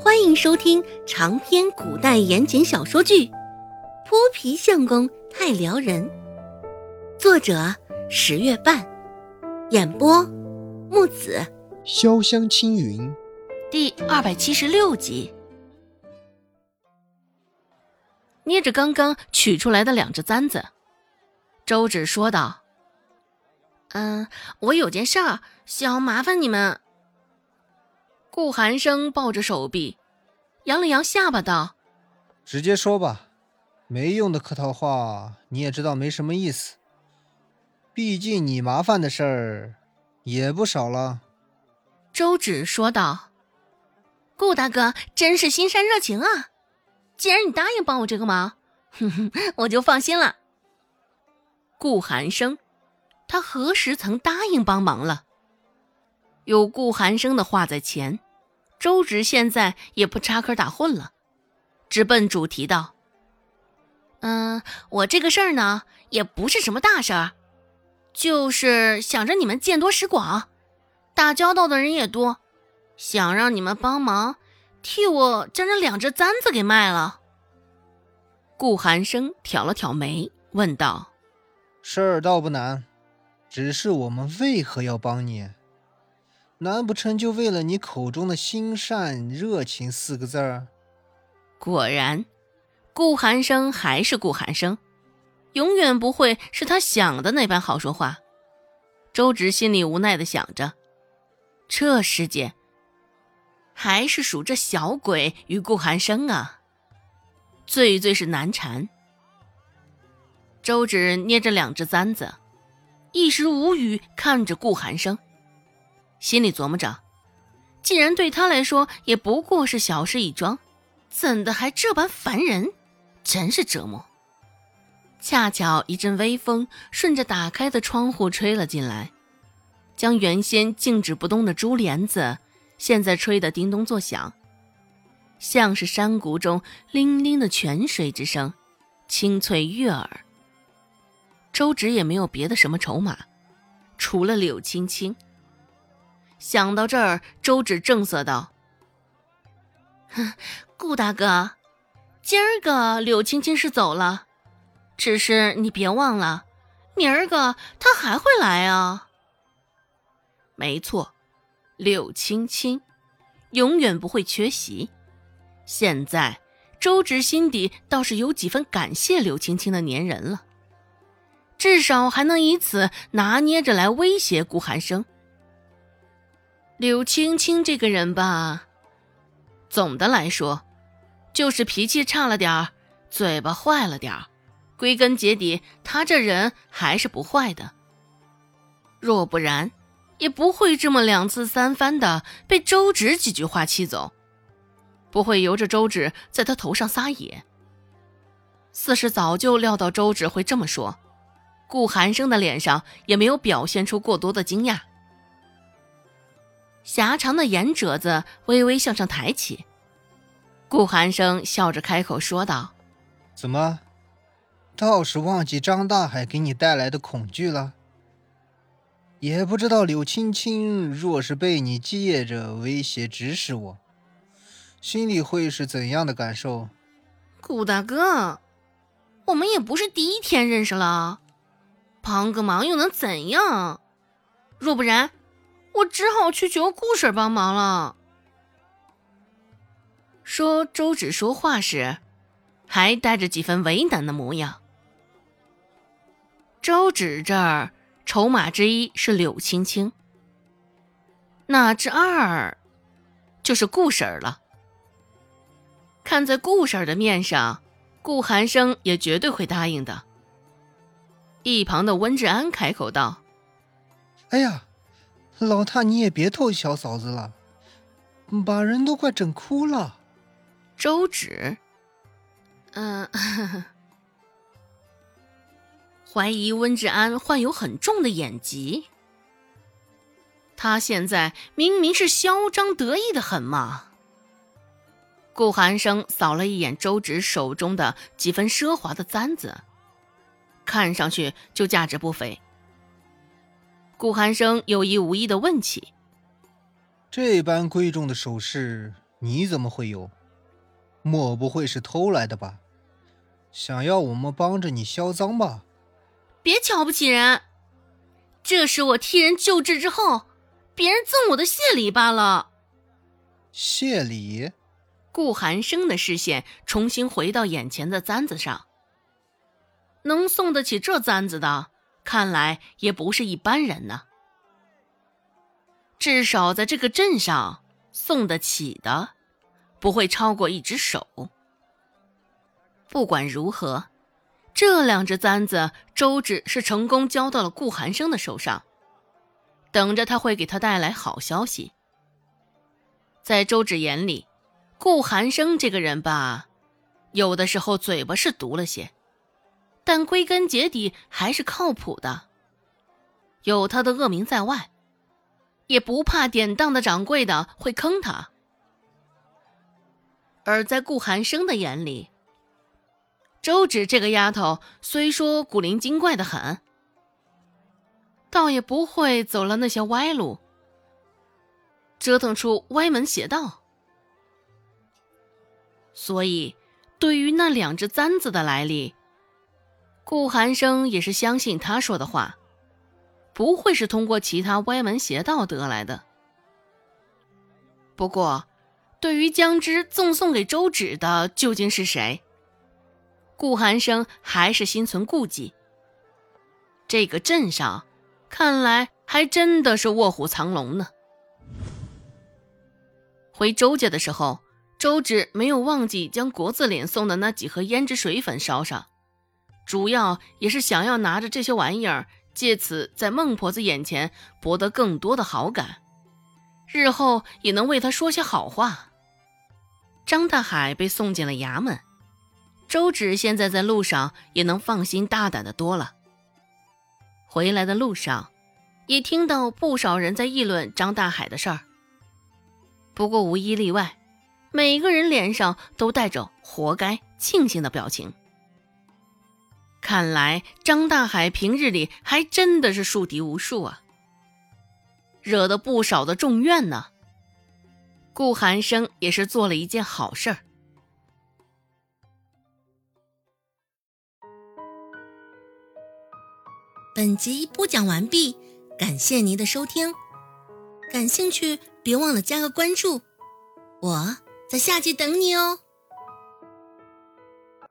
欢迎收听长篇古代言情小说剧《泼皮相公太撩人》，作者十月半，演播木子潇湘青云，第二百七十六集。捏着刚刚取出来的两只簪子，周芷说道：“嗯，我有件事儿想麻烦你们。”顾寒生抱着手臂，扬了扬下巴，道：“直接说吧，没用的客套话你也知道没什么意思。毕竟你麻烦的事儿也不少了。”周芷说道：“顾大哥真是心善热情啊！既然你答应帮我这个忙，哼哼，我就放心了。”顾寒生，他何时曾答应帮忙了？有顾寒生的话在前。周芷现在也不插科打诨了，直奔主题道：“嗯，我这个事儿呢，也不是什么大事儿，就是想着你们见多识广，打交道的人也多，想让你们帮忙替我将这两只簪子给卖了。”顾寒生挑了挑眉，问道：“事儿倒不难，只是我们为何要帮你？”难不成就为了你口中的心善热情四个字儿？果然，顾寒生还是顾寒生，永远不会是他想的那般好说话。周芷心里无奈的想着，这世界还是属这小鬼与顾寒生啊，最最是难缠。周芷捏着两只簪子，一时无语，看着顾寒生。心里琢磨着，既然对他来说也不过是小事一桩，怎的还这般烦人？真是折磨。恰巧一阵微风顺着打开的窗户吹了进来，将原先静止不动的珠帘子，现在吹得叮咚作响，像是山谷中泠泠的泉水之声，清脆悦耳。周芷也没有别的什么筹码，除了柳青青。想到这儿，周芷正色道：“哼，顾大哥，今儿个柳青青是走了，只是你别忘了，明儿个她还会来啊。”没错，柳青青永远不会缺席。现在，周芷心底倒是有几分感谢柳青青的粘人了，至少还能以此拿捏着来威胁顾寒生。柳青青这个人吧，总的来说，就是脾气差了点儿，嘴巴坏了点儿。归根结底，他这人还是不坏的。若不然，也不会这么两次三番的被周芷几句话气走，不会由着周芷在他头上撒野。似是早就料到周芷会这么说，顾寒生的脸上也没有表现出过多的惊讶。狭长的眼褶子微微向上抬起，顾寒生笑着开口说道：“怎么，倒是忘记张大海给你带来的恐惧了？也不知道柳青青若是被你借着威胁指使我，心里会是怎样的感受？”顾大哥，我们也不是第一天认识了，帮个忙又能怎样？若不然。我只好去求顾婶帮忙了。说周芷说话时，还带着几分为难的模样。周芷这儿筹码之一是柳青青，那之二就是顾婶了。看在顾婶的面上，顾寒生也绝对会答应的。一旁的温志安开口道：“哎呀。”老大，你也别逗小嫂子了，把人都快整哭了。周芷，嗯，怀疑温志安患有很重的眼疾。他现在明明是嚣张得意的很嘛。顾寒生扫了一眼周芷手中的几分奢华的簪子，看上去就价值不菲。顾寒生有意无意的问起：“这般贵重的首饰，你怎么会有？莫不会是偷来的吧？想要我们帮着你销赃吧？别瞧不起人，这是我替人救治之后，别人赠我的谢礼罢了。谢礼？顾寒生的视线重新回到眼前的簪子上。能送得起这簪子的，看来也不是一般人呢。至少在这个镇上，送得起的，不会超过一只手。不管如何，这两只簪子，周芷是成功交到了顾寒生的手上，等着他会给他带来好消息。在周芷眼里，顾寒生这个人吧，有的时候嘴巴是毒了些。但归根结底还是靠谱的，有他的恶名在外，也不怕典当的掌柜的会坑他。而在顾寒生的眼里，周芷这个丫头虽说古灵精怪的很，倒也不会走了那些歪路，折腾出歪门邪道。所以，对于那两只簪子的来历，顾寒生也是相信他说的话，不会是通过其他歪门邪道得来的。不过，对于将之赠送给周芷的究竟是谁，顾寒生还是心存顾忌。这个镇上，看来还真的是卧虎藏龙呢。回周家的时候，周芷没有忘记将国字脸送的那几盒胭脂水粉烧上。主要也是想要拿着这些玩意儿，借此在孟婆子眼前博得更多的好感，日后也能为她说些好话。张大海被送进了衙门，周芷现在在路上也能放心大胆的多了。回来的路上，也听到不少人在议论张大海的事儿。不过无一例外，每个人脸上都带着“活该”“庆幸”的表情。看来张大海平日里还真的是树敌无数啊，惹得不少的众怨呢。顾寒生也是做了一件好事儿。本集播讲完毕，感谢您的收听。感兴趣别忘了加个关注，我在下集等你哦。